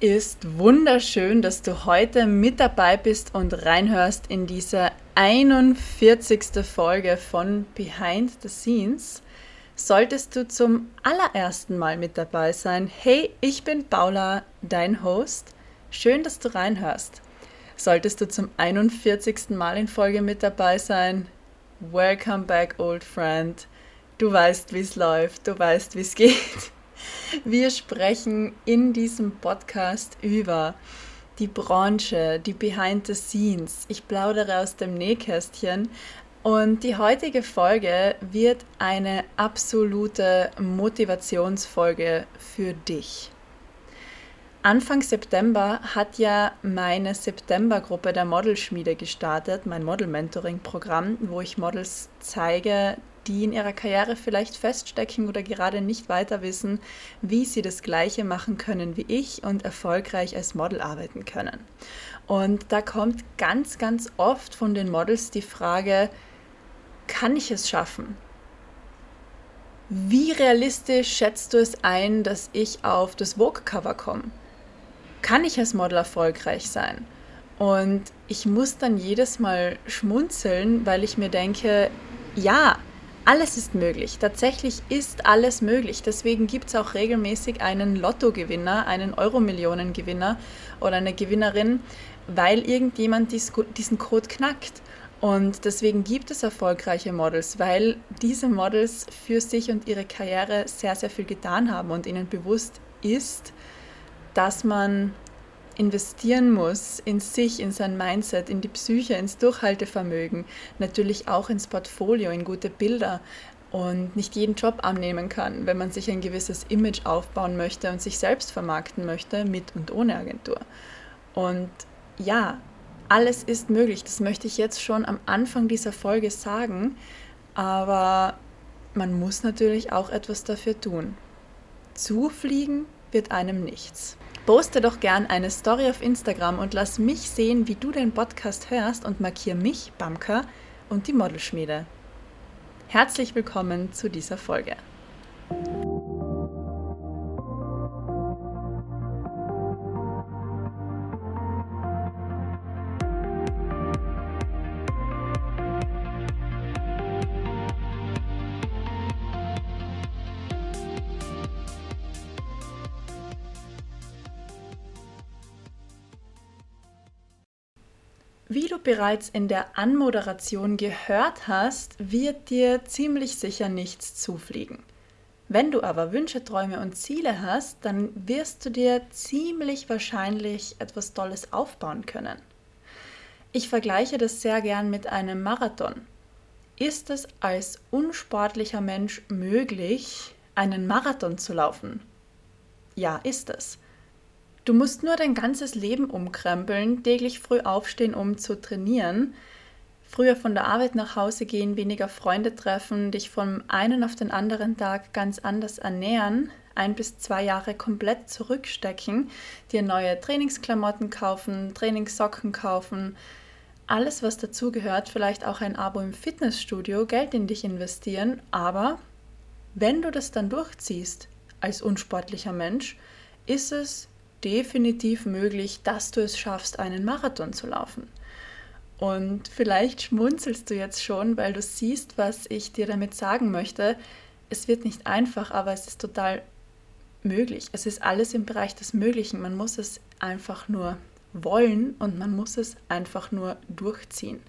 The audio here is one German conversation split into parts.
Ist wunderschön, dass du heute mit dabei bist und reinhörst in diese 41. Folge von Behind the Scenes. Solltest du zum allerersten Mal mit dabei sein, hey, ich bin Paula, dein Host. Schön, dass du reinhörst. Solltest du zum 41. Mal in Folge mit dabei sein, welcome back, old friend. Du weißt, wie es läuft, du weißt, wie es geht. Wir sprechen in diesem Podcast über die Branche, die Behind the Scenes. Ich plaudere aus dem Nähkästchen. Und die heutige Folge wird eine absolute Motivationsfolge für dich. Anfang September hat ja meine Septembergruppe der Modelschmiede gestartet, mein Model-Mentoring-Programm, wo ich Models zeige, die in ihrer Karriere vielleicht feststecken oder gerade nicht weiter wissen, wie sie das Gleiche machen können wie ich und erfolgreich als Model arbeiten können. Und da kommt ganz, ganz oft von den Models die Frage, kann ich es schaffen? Wie realistisch schätzt du es ein, dass ich auf das Vogue-Cover komme? Kann ich als Model erfolgreich sein? Und ich muss dann jedes Mal schmunzeln, weil ich mir denke, ja, alles ist möglich. Tatsächlich ist alles möglich. Deswegen gibt es auch regelmäßig einen Lottogewinner, einen Euro-Millionen-Gewinner oder eine Gewinnerin, weil irgendjemand diesen Code knackt. Und deswegen gibt es erfolgreiche Models, weil diese Models für sich und ihre Karriere sehr, sehr viel getan haben und ihnen bewusst ist, dass man investieren muss in sich, in sein Mindset, in die Psyche, ins Durchhaltevermögen, natürlich auch ins Portfolio, in gute Bilder und nicht jeden Job annehmen kann, wenn man sich ein gewisses Image aufbauen möchte und sich selbst vermarkten möchte, mit und ohne Agentur. Und ja, alles ist möglich. Das möchte ich jetzt schon am Anfang dieser Folge sagen, aber man muss natürlich auch etwas dafür tun. Zufliegen wird einem nichts. Poste doch gern eine Story auf Instagram und lass mich sehen, wie du den Podcast hörst und markiere mich, Bamka und die Modelschmiede. Herzlich willkommen zu dieser Folge. Bereits in der Anmoderation gehört hast, wird dir ziemlich sicher nichts zufliegen. Wenn du aber Wünsche, Träume und Ziele hast, dann wirst du dir ziemlich wahrscheinlich etwas Tolles aufbauen können. Ich vergleiche das sehr gern mit einem Marathon. Ist es als unsportlicher Mensch möglich, einen Marathon zu laufen? Ja, ist es. Du musst nur dein ganzes Leben umkrempeln, täglich früh aufstehen, um zu trainieren, früher von der Arbeit nach Hause gehen, weniger Freunde treffen, dich vom einen auf den anderen Tag ganz anders ernähren, ein bis zwei Jahre komplett zurückstecken, dir neue Trainingsklamotten kaufen, Trainingssocken kaufen, alles, was dazugehört, vielleicht auch ein Abo im Fitnessstudio, Geld in dich investieren, aber wenn du das dann durchziehst als unsportlicher Mensch, ist es definitiv möglich, dass du es schaffst, einen Marathon zu laufen. Und vielleicht schmunzelst du jetzt schon, weil du siehst, was ich dir damit sagen möchte. Es wird nicht einfach, aber es ist total möglich. Es ist alles im Bereich des Möglichen. Man muss es einfach nur wollen und man muss es einfach nur durchziehen.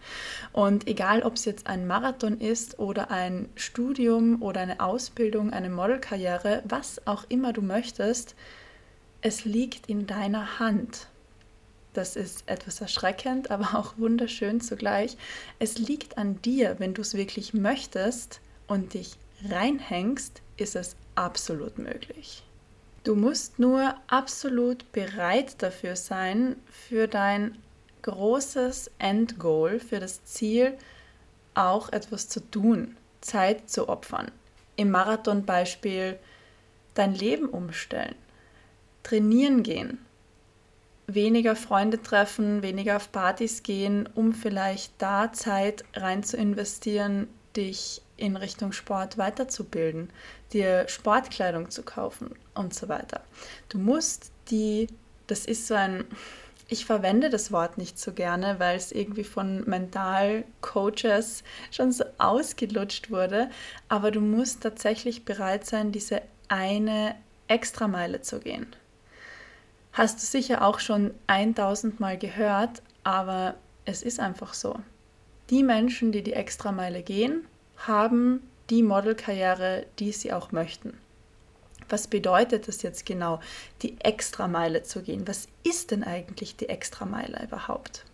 Und egal, ob es jetzt ein Marathon ist oder ein Studium oder eine Ausbildung, eine Modelkarriere, was auch immer du möchtest, es liegt in deiner Hand. Das ist etwas erschreckend, aber auch wunderschön zugleich. Es liegt an dir, wenn du es wirklich möchtest und dich reinhängst, ist es absolut möglich. Du musst nur absolut bereit dafür sein, für dein großes Endgoal, für das Ziel auch etwas zu tun, Zeit zu opfern, im Marathonbeispiel dein Leben umstellen, trainieren gehen, weniger Freunde treffen, weniger auf Partys gehen, um vielleicht da Zeit rein zu investieren, dich in Richtung Sport weiterzubilden, dir Sportkleidung zu kaufen und so weiter. Du musst die, das ist so ein, ich verwende das Wort nicht so gerne, weil es irgendwie von Mental-Coaches schon so ausgelutscht wurde, aber du musst tatsächlich bereit sein, diese eine Extrameile zu gehen. Hast du sicher auch schon 1000 Mal gehört, aber es ist einfach so. Die Menschen, die die Extrameile gehen, haben die Modelkarriere, die sie auch möchten. Was bedeutet das jetzt genau, die Extrameile zu gehen? Was ist denn eigentlich die Extrameile überhaupt?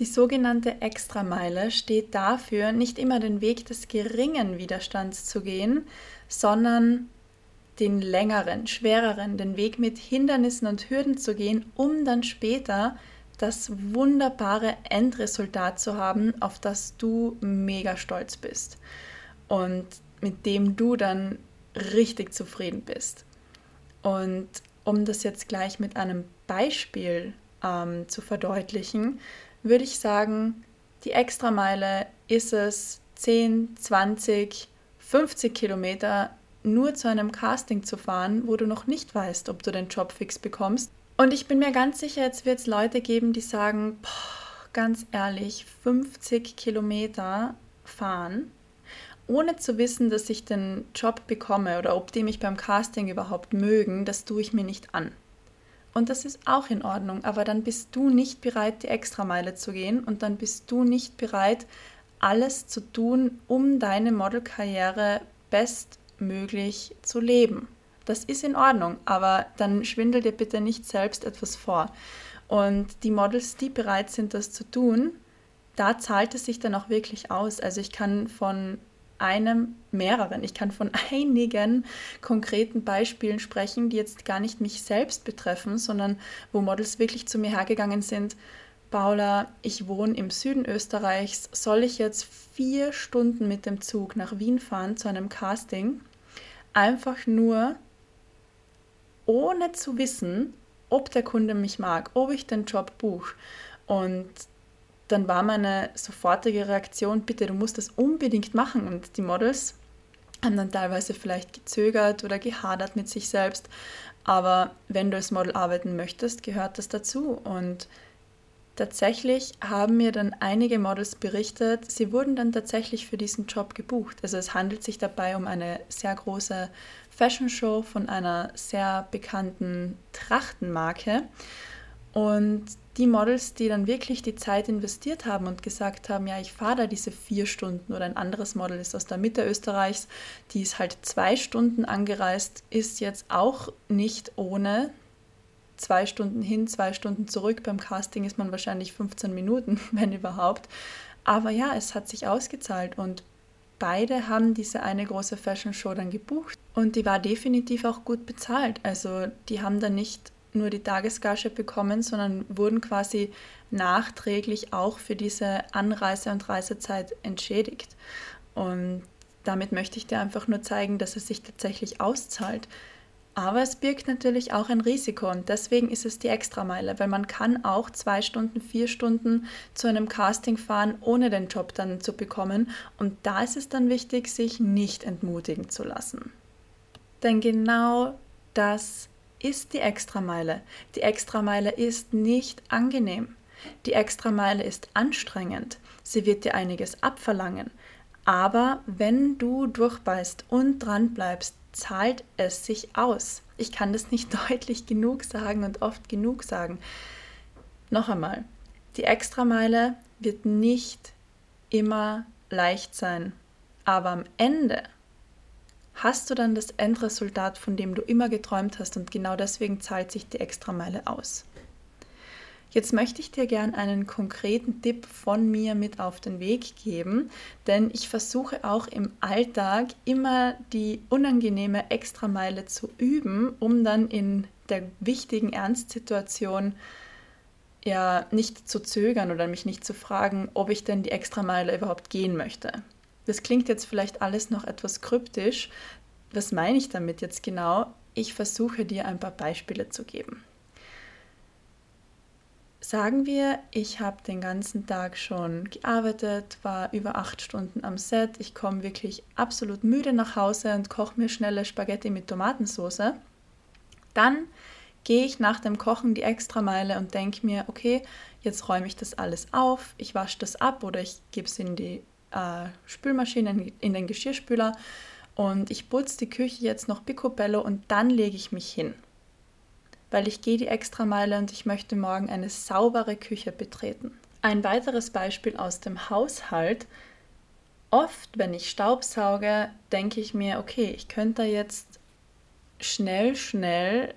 Die sogenannte Extrameile steht dafür, nicht immer den Weg des geringen Widerstands zu gehen, sondern den längeren, schwereren, den Weg mit Hindernissen und Hürden zu gehen, um dann später das wunderbare Endresultat zu haben, auf das du mega stolz bist und mit dem du dann richtig zufrieden bist. Und um das jetzt gleich mit einem Beispiel ähm, zu verdeutlichen, würde ich sagen, die Extrameile ist es 10, 20, 50 Kilometer nur zu einem Casting zu fahren, wo du noch nicht weißt, ob du den Job fix bekommst. Und ich bin mir ganz sicher, jetzt wird es Leute geben, die sagen, boah, ganz ehrlich, 50 Kilometer fahren, ohne zu wissen, dass ich den Job bekomme oder ob die mich beim Casting überhaupt mögen, das tue ich mir nicht an. Und das ist auch in Ordnung, aber dann bist du nicht bereit, die Extrameile zu gehen und dann bist du nicht bereit, alles zu tun, um deine Modelkarriere best möglich zu leben. Das ist in Ordnung, aber dann schwindel dir bitte nicht selbst etwas vor. Und die Models, die bereit sind, das zu tun, da zahlt es sich dann auch wirklich aus. Also ich kann von einem, mehreren, ich kann von einigen konkreten Beispielen sprechen, die jetzt gar nicht mich selbst betreffen, sondern wo Models wirklich zu mir hergegangen sind, Paula, ich wohne im Süden Österreichs, soll ich jetzt vier Stunden mit dem Zug nach Wien fahren zu einem Casting? Einfach nur, ohne zu wissen, ob der Kunde mich mag, ob ich den Job buche. Und dann war meine sofortige Reaktion, bitte, du musst das unbedingt machen. Und die Models haben dann teilweise vielleicht gezögert oder gehadert mit sich selbst. Aber wenn du als Model arbeiten möchtest, gehört das dazu. Und Tatsächlich haben mir dann einige Models berichtet, sie wurden dann tatsächlich für diesen Job gebucht. Also es handelt sich dabei um eine sehr große Fashion Show von einer sehr bekannten Trachtenmarke. Und die Models, die dann wirklich die Zeit investiert haben und gesagt haben, ja, ich fahre da diese vier Stunden oder ein anderes Model ist aus der Mitte Österreichs, die ist halt zwei Stunden angereist, ist jetzt auch nicht ohne zwei Stunden hin, zwei Stunden zurück. Beim Casting ist man wahrscheinlich 15 Minuten, wenn überhaupt. Aber ja, es hat sich ausgezahlt und beide haben diese eine große Fashion Show dann gebucht und die war definitiv auch gut bezahlt. Also die haben dann nicht nur die Tagesgage bekommen, sondern wurden quasi nachträglich auch für diese Anreise- und Reisezeit entschädigt. Und damit möchte ich dir einfach nur zeigen, dass es sich tatsächlich auszahlt. Aber es birgt natürlich auch ein Risiko und deswegen ist es die Extrameile, weil man kann auch zwei Stunden, vier Stunden zu einem Casting fahren, ohne den Job dann zu bekommen. Und da ist es dann wichtig, sich nicht entmutigen zu lassen. Denn genau das ist die Extrameile. Die Extrameile ist nicht angenehm. Die Extrameile ist anstrengend. Sie wird dir einiges abverlangen. Aber wenn du durchbeißt und dran bleibst, zahlt es sich aus. Ich kann das nicht deutlich genug sagen und oft genug sagen. Noch einmal, die Extrameile wird nicht immer leicht sein, aber am Ende hast du dann das Endresultat, von dem du immer geträumt hast und genau deswegen zahlt sich die Extrameile aus. Jetzt möchte ich dir gern einen konkreten Tipp von mir mit auf den Weg geben, denn ich versuche auch im Alltag immer die unangenehme Extrameile zu üben, um dann in der wichtigen Ernstsituation ja nicht zu zögern oder mich nicht zu fragen, ob ich denn die Extrameile überhaupt gehen möchte. Das klingt jetzt vielleicht alles noch etwas kryptisch. Was meine ich damit jetzt genau? Ich versuche dir ein paar Beispiele zu geben. Sagen wir, ich habe den ganzen Tag schon gearbeitet, war über acht Stunden am Set, ich komme wirklich absolut müde nach Hause und koche mir schnelle Spaghetti mit Tomatensauce. Dann gehe ich nach dem Kochen die Extrameile und denke mir, okay, jetzt räume ich das alles auf, ich wasche das ab oder ich gebe es in die äh, Spülmaschine, in den Geschirrspüler und ich putze die Küche jetzt noch picobello und dann lege ich mich hin weil ich gehe die Extrameile und ich möchte morgen eine saubere Küche betreten. Ein weiteres Beispiel aus dem Haushalt. Oft, wenn ich Staubsauge, denke ich mir, okay, ich könnte jetzt schnell, schnell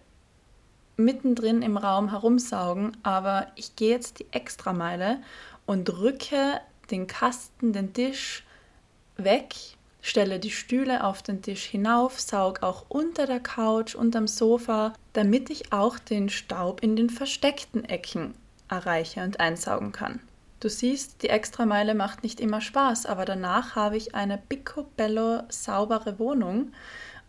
mittendrin im Raum herumsaugen, aber ich gehe jetzt die Extrameile und rücke den Kasten, den Tisch weg Stelle die Stühle auf den Tisch hinauf, saug auch unter der Couch, unterm Sofa, damit ich auch den Staub in den versteckten Ecken erreiche und einsaugen kann. Du siehst, die Extrameile macht nicht immer Spaß, aber danach habe ich eine picobello saubere Wohnung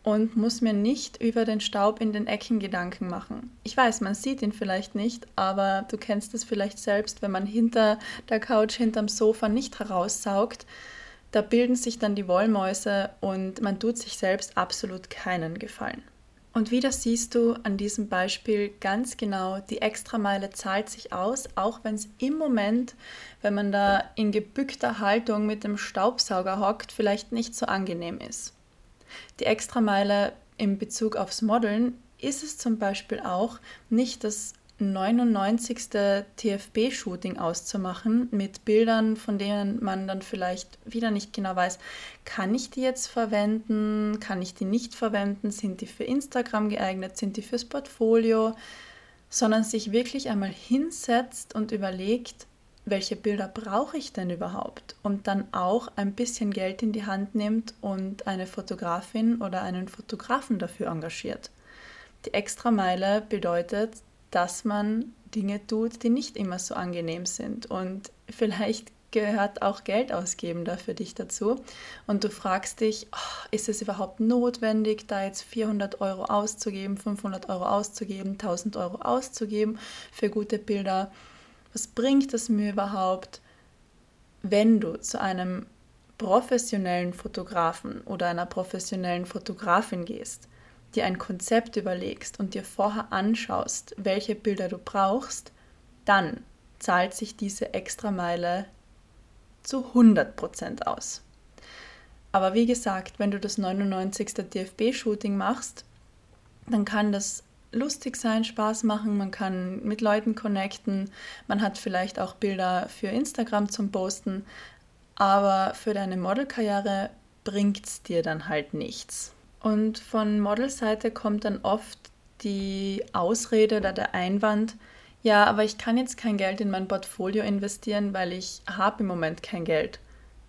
und muss mir nicht über den Staub in den Ecken Gedanken machen. Ich weiß, man sieht ihn vielleicht nicht, aber du kennst es vielleicht selbst, wenn man hinter der Couch, hinterm Sofa nicht heraussaugt, da bilden sich dann die Wollmäuse und man tut sich selbst absolut keinen Gefallen. Und wieder siehst du an diesem Beispiel ganz genau, die Extrameile zahlt sich aus, auch wenn es im Moment, wenn man da in gebückter Haltung mit dem Staubsauger hockt, vielleicht nicht so angenehm ist. Die Extrameile in Bezug aufs Modeln ist es zum Beispiel auch nicht das 99. TFB-Shooting auszumachen mit Bildern, von denen man dann vielleicht wieder nicht genau weiß, kann ich die jetzt verwenden, kann ich die nicht verwenden, sind die für Instagram geeignet, sind die fürs Portfolio, sondern sich wirklich einmal hinsetzt und überlegt, welche Bilder brauche ich denn überhaupt? Und dann auch ein bisschen Geld in die Hand nimmt und eine Fotografin oder einen Fotografen dafür engagiert. Die Extrameile bedeutet, dass man Dinge tut, die nicht immer so angenehm sind. Und vielleicht gehört auch Geld ausgeben da für dich dazu. Und du fragst dich, oh, ist es überhaupt notwendig, da jetzt 400 Euro auszugeben, 500 Euro auszugeben, 1000 Euro auszugeben für gute Bilder? Was bringt es mir überhaupt, wenn du zu einem professionellen Fotografen oder einer professionellen Fotografin gehst? Dir ein Konzept überlegst und dir vorher anschaust, welche Bilder du brauchst, dann zahlt sich diese Extrameile zu 100% aus. Aber wie gesagt, wenn du das 99. DFB-Shooting machst, dann kann das lustig sein, Spaß machen, man kann mit Leuten connecten, man hat vielleicht auch Bilder für Instagram zum Posten, aber für deine Modelkarriere bringt es dir dann halt nichts. Und von Modelseite kommt dann oft die Ausrede oder der Einwand, ja, aber ich kann jetzt kein Geld in mein Portfolio investieren, weil ich habe im Moment kein Geld.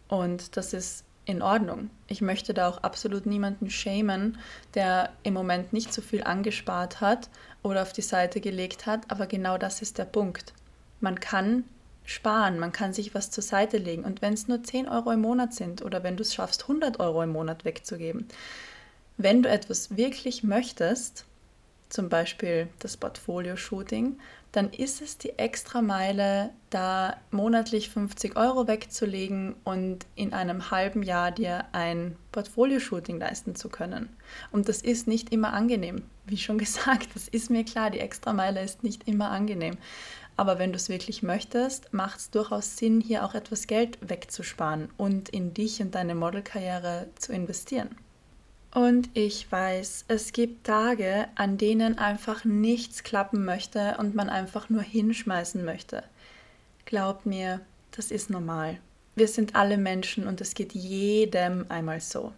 Und das ist in Ordnung. Ich möchte da auch absolut niemanden schämen, der im Moment nicht so viel angespart hat oder auf die Seite gelegt hat, aber genau das ist der Punkt. Man kann sparen, man kann sich was zur Seite legen und wenn es nur 10 Euro im Monat sind oder wenn du es schaffst, 100 Euro im Monat wegzugeben, wenn du etwas wirklich möchtest, zum Beispiel das Portfolio-Shooting, dann ist es die extra Meile, da monatlich 50 Euro wegzulegen und in einem halben Jahr dir ein Portfolio-Shooting leisten zu können. Und das ist nicht immer angenehm. Wie schon gesagt, das ist mir klar, die extra Meile ist nicht immer angenehm. Aber wenn du es wirklich möchtest, macht es durchaus Sinn, hier auch etwas Geld wegzusparen und in dich und deine Modelkarriere zu investieren. Und ich weiß, es gibt Tage, an denen einfach nichts klappen möchte und man einfach nur hinschmeißen möchte. Glaub mir, das ist normal. Wir sind alle Menschen und es geht jedem einmal so.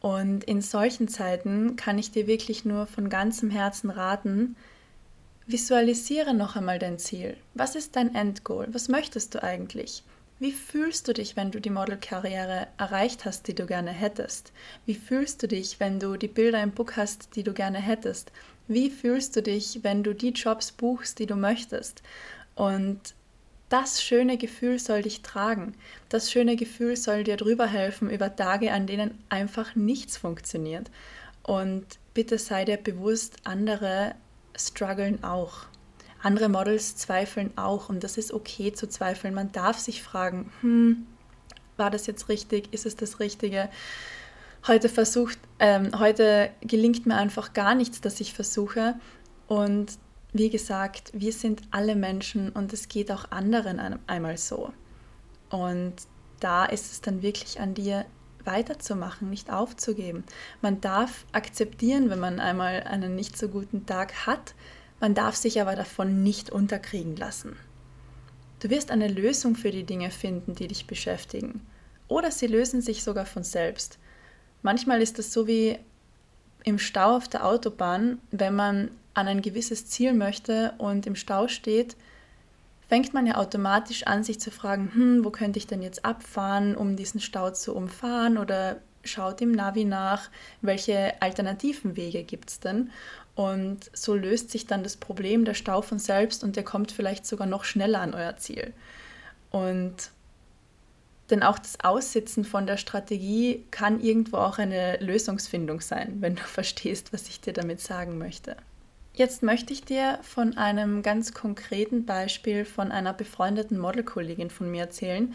Und in solchen Zeiten kann ich dir wirklich nur von ganzem Herzen raten, visualisiere noch einmal dein Ziel. Was ist dein Endgoal? Was möchtest du eigentlich? Wie fühlst du dich, wenn du die Modelkarriere erreicht hast, die du gerne hättest? Wie fühlst du dich, wenn du die Bilder im Book hast, die du gerne hättest? Wie fühlst du dich, wenn du die Jobs buchst, die du möchtest? Und das schöne Gefühl soll dich tragen. Das schöne Gefühl soll dir drüber helfen über Tage, an denen einfach nichts funktioniert. Und bitte sei dir bewusst, andere strugglen auch. Andere Models zweifeln auch und das ist okay zu zweifeln. Man darf sich fragen, hm, war das jetzt richtig? Ist es das Richtige? Heute versucht, ähm, heute gelingt mir einfach gar nichts, das ich versuche. Und wie gesagt, wir sind alle Menschen und es geht auch anderen einmal so. Und da ist es dann wirklich an dir, weiterzumachen, nicht aufzugeben. Man darf akzeptieren, wenn man einmal einen nicht so guten Tag hat, man darf sich aber davon nicht unterkriegen lassen. Du wirst eine Lösung für die Dinge finden, die dich beschäftigen. Oder sie lösen sich sogar von selbst. Manchmal ist es so wie im Stau auf der Autobahn, wenn man an ein gewisses Ziel möchte und im Stau steht, fängt man ja automatisch an, sich zu fragen, hm, wo könnte ich denn jetzt abfahren, um diesen Stau zu umfahren oder schaut im Navi nach, welche alternativen Wege gibt es denn. Und so löst sich dann das Problem der Stau von selbst und der kommt vielleicht sogar noch schneller an euer Ziel. Und denn auch das Aussitzen von der Strategie kann irgendwo auch eine Lösungsfindung sein, wenn du verstehst, was ich dir damit sagen möchte. Jetzt möchte ich dir von einem ganz konkreten Beispiel von einer befreundeten Modelkollegin von mir erzählen.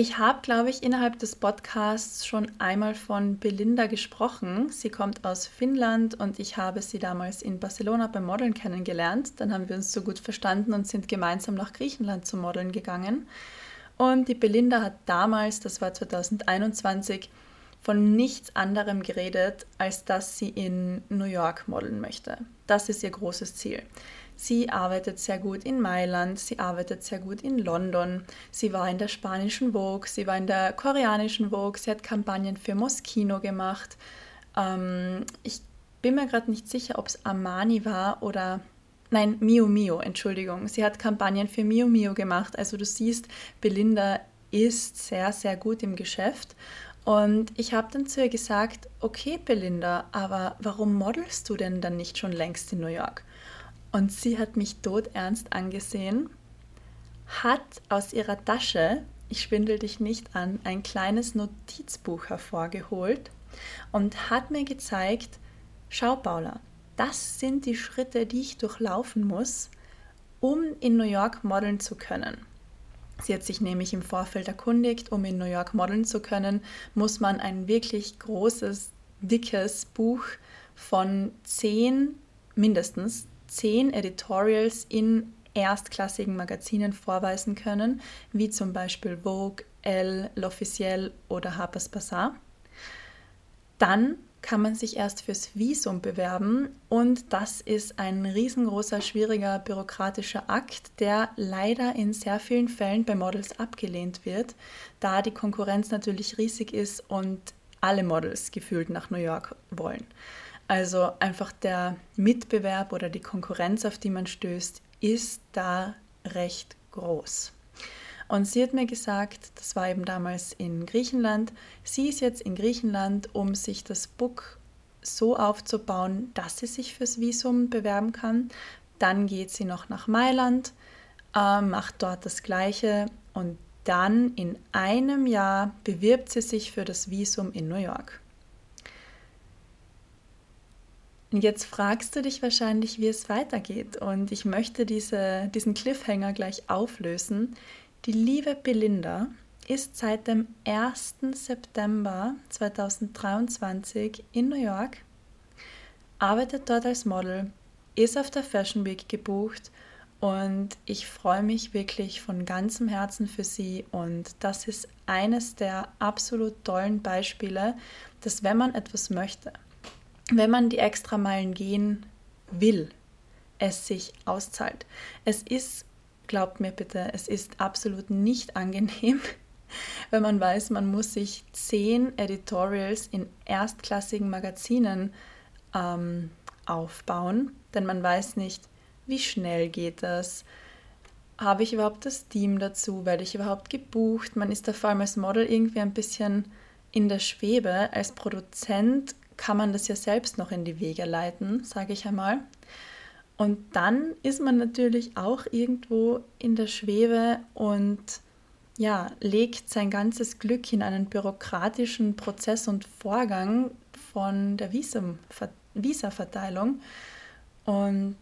Ich habe, glaube ich, innerhalb des Podcasts schon einmal von Belinda gesprochen. Sie kommt aus Finnland und ich habe sie damals in Barcelona beim Modeln kennengelernt. Dann haben wir uns so gut verstanden und sind gemeinsam nach Griechenland zu Modeln gegangen. Und die Belinda hat damals, das war 2021, von nichts anderem geredet, als dass sie in New York modeln möchte. Das ist ihr großes Ziel. Sie arbeitet sehr gut in Mailand, sie arbeitet sehr gut in London, sie war in der spanischen Vogue, sie war in der koreanischen Vogue, sie hat Kampagnen für Moschino gemacht. Ähm, ich bin mir gerade nicht sicher, ob es Armani war oder Nein, Mio Mio, Entschuldigung. Sie hat Kampagnen für Mio Mio gemacht. Also du siehst, Belinda ist sehr, sehr gut im Geschäft und ich habe dann zu ihr gesagt, okay Belinda, aber warum modelst du denn dann nicht schon längst in New York? Und sie hat mich todernst angesehen, hat aus ihrer Tasche, ich schwindel dich nicht an, ein kleines Notizbuch hervorgeholt und hat mir gezeigt, schau Paula, das sind die Schritte, die ich durchlaufen muss, um in New York modeln zu können. Sie hat sich nämlich im Vorfeld erkundigt, um in New York modeln zu können, muss man ein wirklich großes, dickes Buch von zehn, mindestens zehn Editorials in erstklassigen Magazinen vorweisen können, wie zum Beispiel Vogue, Elle, L'Officiel oder Harper's Bazaar. Dann kann man sich erst fürs Visum bewerben und das ist ein riesengroßer, schwieriger bürokratischer Akt, der leider in sehr vielen Fällen bei Models abgelehnt wird, da die Konkurrenz natürlich riesig ist und alle Models gefühlt nach New York wollen. Also einfach der Mitbewerb oder die Konkurrenz, auf die man stößt, ist da recht groß. Und sie hat mir gesagt, das war eben damals in Griechenland, sie ist jetzt in Griechenland, um sich das Book so aufzubauen, dass sie sich fürs Visum bewerben kann. Dann geht sie noch nach Mailand, äh, macht dort das Gleiche und dann in einem Jahr bewirbt sie sich für das Visum in New York. Und jetzt fragst du dich wahrscheinlich, wie es weitergeht. Und ich möchte diese, diesen Cliffhanger gleich auflösen. Die liebe Belinda ist seit dem 1. September 2023 in New York, arbeitet dort als Model, ist auf der Fashion Week gebucht und ich freue mich wirklich von ganzem Herzen für sie und das ist eines der absolut tollen Beispiele, dass wenn man etwas möchte, wenn man die extra Meilen gehen will, es sich auszahlt. Es ist glaubt mir bitte, es ist absolut nicht angenehm, wenn man weiß, man muss sich zehn Editorials in erstklassigen Magazinen ähm, aufbauen, denn man weiß nicht, wie schnell geht das, habe ich überhaupt das Team dazu, werde ich überhaupt gebucht, man ist da vor allem als Model irgendwie ein bisschen in der Schwebe, als Produzent kann man das ja selbst noch in die Wege leiten, sage ich einmal. Und dann ist man natürlich auch irgendwo in der Schwebe und ja, legt sein ganzes Glück in einen bürokratischen Prozess und Vorgang von der Visa-Verteilung. Und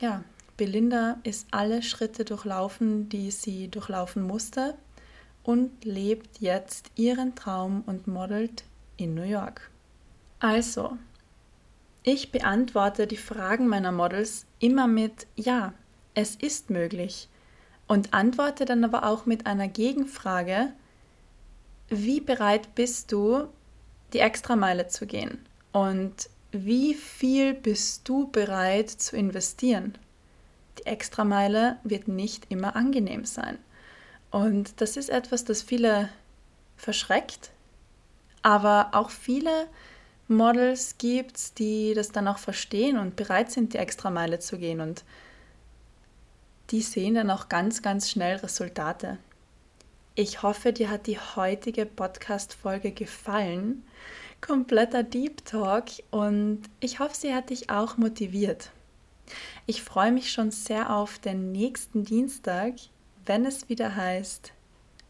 ja, Belinda ist alle Schritte durchlaufen, die sie durchlaufen musste und lebt jetzt ihren Traum und modelt in New York. Also, ich beantworte die Fragen meiner Models immer mit Ja, es ist möglich und antworte dann aber auch mit einer Gegenfrage, wie bereit bist du, die Extrameile zu gehen? Und wie viel bist du bereit zu investieren? Die Extrameile wird nicht immer angenehm sein. Und das ist etwas, das viele verschreckt, aber auch viele Models gibt, die das dann auch verstehen und bereit sind, die Extrameile zu gehen. Und die sehen dann auch ganz, ganz schnell Resultate. Ich hoffe, dir hat die heutige Podcast-Folge gefallen. Kompletter Deep Talk und ich hoffe, sie hat dich auch motiviert. Ich freue mich schon sehr auf den nächsten Dienstag, wenn es wieder heißt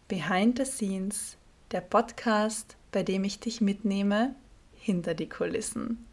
Behind the Scenes, der Podcast, bei dem ich dich mitnehme hinter die Kulissen.